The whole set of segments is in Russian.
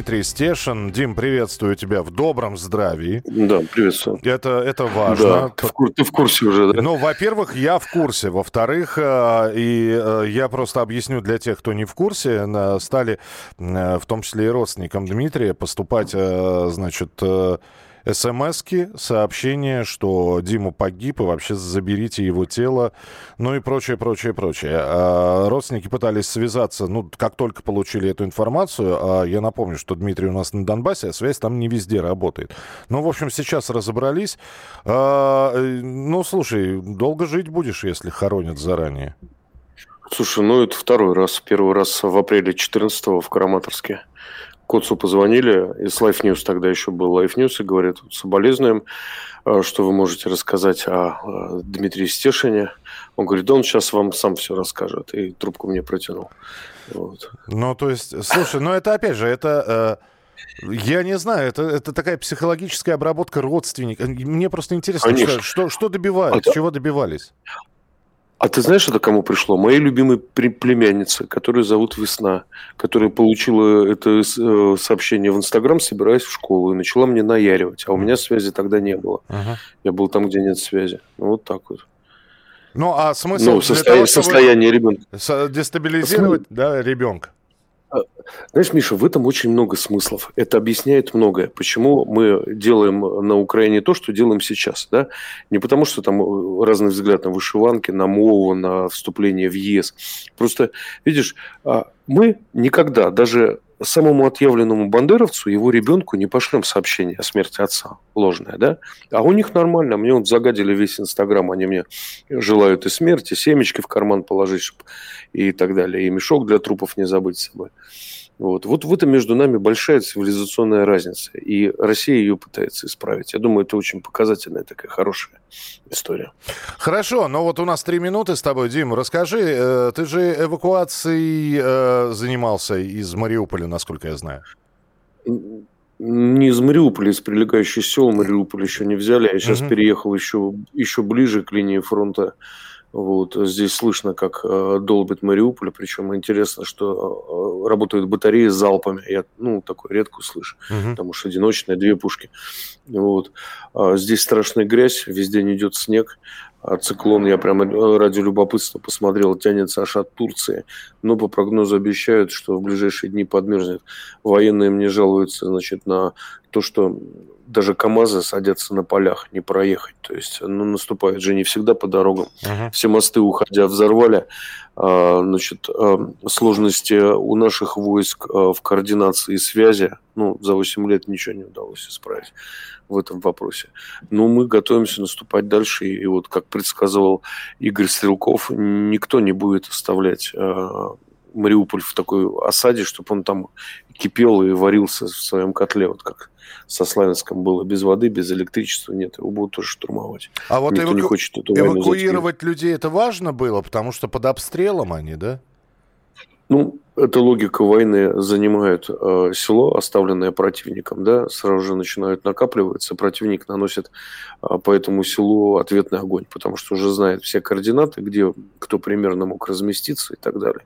Дмитрий Стешин. Дим, приветствую тебя в добром здравии. Да, приветствую. Это, это важно. Да, ты в, ты в курсе уже, да? Ну, во-первых, я в курсе. Во-вторых, э, и э, я просто объясню для тех, кто не в курсе, стали, э, в том числе и родственникам Дмитрия, поступать, значит, смс сообщения, что Дима погиб, и вообще заберите его тело, ну и прочее, прочее, прочее. А родственники пытались связаться, ну, как только получили эту информацию, а я напомню, что Дмитрий у нас на Донбассе, а связь там не везде работает. Ну, в общем, сейчас разобрались. А, ну, слушай, долго жить будешь, если хоронят заранее? Слушай, ну это второй раз. Первый раз в апреле 14-го в Караматорске. Коцу позвонили, из Life News тогда еще был Life News, и говорят, соболезнуем, э, что вы можете рассказать о Дмитрии Стешине. Он говорит, да он сейчас вам сам все расскажет. И трубку мне протянул. Вот. Ну, то есть, слушай, ну это опять же, это... Э... Я не знаю, это, это такая психологическая обработка родственников. Мне просто интересно, что, что, что добивались, а, чего добивались? А ты знаешь, это кому пришло? Моей любимой племяннице, которую зовут Весна, которая получила это э, сообщение в Инстаграм, собираясь в школу, и начала мне наяривать. А у меня связи тогда не было. Ага. Я был там, где нет связи. Ну, вот так вот. Ну, а смысл... Ну, состоя... того, состояние ребенка. Дестабилизировать, Смы... да, ребенка. Знаешь, Миша, в этом очень много смыслов. Это объясняет многое. Почему мы делаем на Украине то, что делаем сейчас. Да? Не потому, что там э, разный взгляд на вышиванки, на мову, на вступление в ЕС. Просто, видишь, а, мы никогда, даже самому отъявленному бандеровцу, его ребенку не пошлем сообщение о смерти отца ложное, да? А у них нормально. Мне вот загадили весь Инстаграм, они мне желают и смерти, семечки в карман положить и так далее, и мешок для трупов не забыть с собой. Вот. вот в этом между нами большая цивилизационная разница. И Россия ее пытается исправить. Я думаю, это очень показательная такая хорошая история. Хорошо, но вот у нас три минуты с тобой, Дим. Расскажи, э, ты же эвакуацией э, занимался из Мариуполя, насколько я знаю. Не из Мариуполя, из прилегающих сел Мариуполь еще не взяли. Я сейчас угу. переехал еще, еще ближе к линии фронта вот здесь слышно, как э, долбит Мариуполь, причем интересно, что э, работают батареи с залпами. Я, ну, такое редко слышу, угу. потому что одиночные две пушки. Вот. А здесь страшная грязь, везде не идет снег. А циклон, я прямо э, ради любопытства посмотрел, тянется аж от Турции. Но по прогнозу обещают, что в ближайшие дни подмерзнет. Военные мне жалуются, значит, на то, что даже КАМАЗы садятся на полях, не проехать. То есть, ну, наступает же не всегда по дорогам. Uh-huh. Все мосты, уходя, взорвали. А, значит, а, сложности у наших войск а, в координации и связи, ну, за 8 лет ничего не удалось исправить в этом вопросе. Но мы готовимся наступать дальше. И вот, как предсказывал Игорь Стрелков, никто не будет оставлять а, Мариуполь в такой осаде, чтобы он там кипел и варился в своем котле, вот как со Славянском было без воды, без электричества, нет, его будут тоже штурмовать. А вот Никто эваку... не хочет эту эвакуировать людей это важно было, потому что под обстрелом они, да? Ну, эта логика войны занимает э, село, оставленное противником, да, сразу же начинают накапливаться, противник наносит э, по этому селу ответный огонь, потому что уже знает все координаты, где кто примерно мог разместиться и так далее.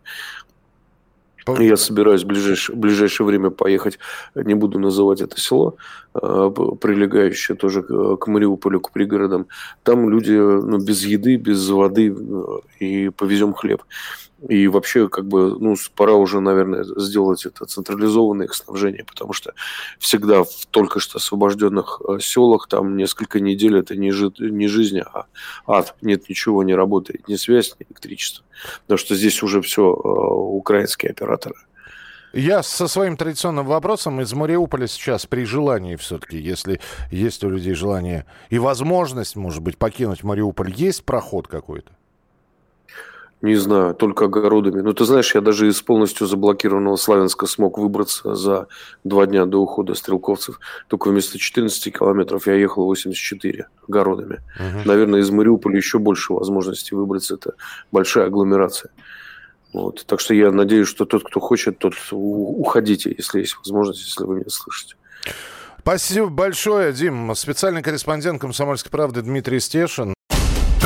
Я собираюсь в ближайшее, в ближайшее время поехать, не буду называть это село, а, прилегающее тоже к Мариуполю, к пригородам. Там люди ну, без еды, без воды, э, и повезем хлеб. И вообще, как бы, ну, пора уже, наверное, сделать это централизованное их снабжение, потому что всегда в только что освобожденных э, селах там несколько недель это не, жи- не жизнь, а ад. Нет ничего, не работает, ни связь, ни электричество. Потому что здесь уже все э, украинские операторы. Я со своим традиционным вопросом из Мариуполя сейчас при желании все-таки, если есть у людей желание и возможность, может быть, покинуть Мариуполь, есть проход какой-то? Не знаю, только огородами. Но ты знаешь, я даже из полностью заблокированного Славянска смог выбраться за два дня до ухода стрелковцев. Только вместо 14 километров я ехал 84 огородами. Угу. Наверное, из Мариуполя еще больше возможностей выбраться. Это большая агломерация. Вот. Так что я надеюсь, что тот, кто хочет, тот уходите, если есть возможность, если вы меня слышите. Спасибо большое, Дим. Специальный корреспондент «Комсомольской правды» Дмитрий Стешин.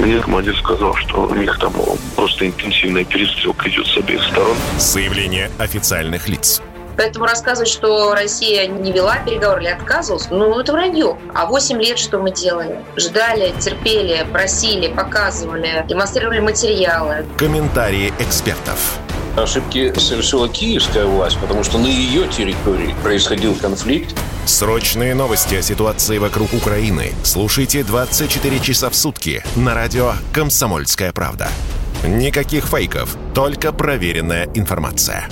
Мне командир сказал, что у них там просто интенсивная перестрелка идет с обеих сторон. Заявление официальных лиц. Поэтому рассказывать, что Россия не вела переговоры или отказывалась, ну, это вранье. А 8 лет что мы делали? Ждали, терпели, просили, показывали, демонстрировали материалы. Комментарии экспертов. Ошибки совершила киевская власть, потому что на ее территории происходил конфликт. Срочные новости о ситуации вокруг Украины слушайте 24 часа в сутки на радио «Комсомольская правда». Никаких фейков, только проверенная информация.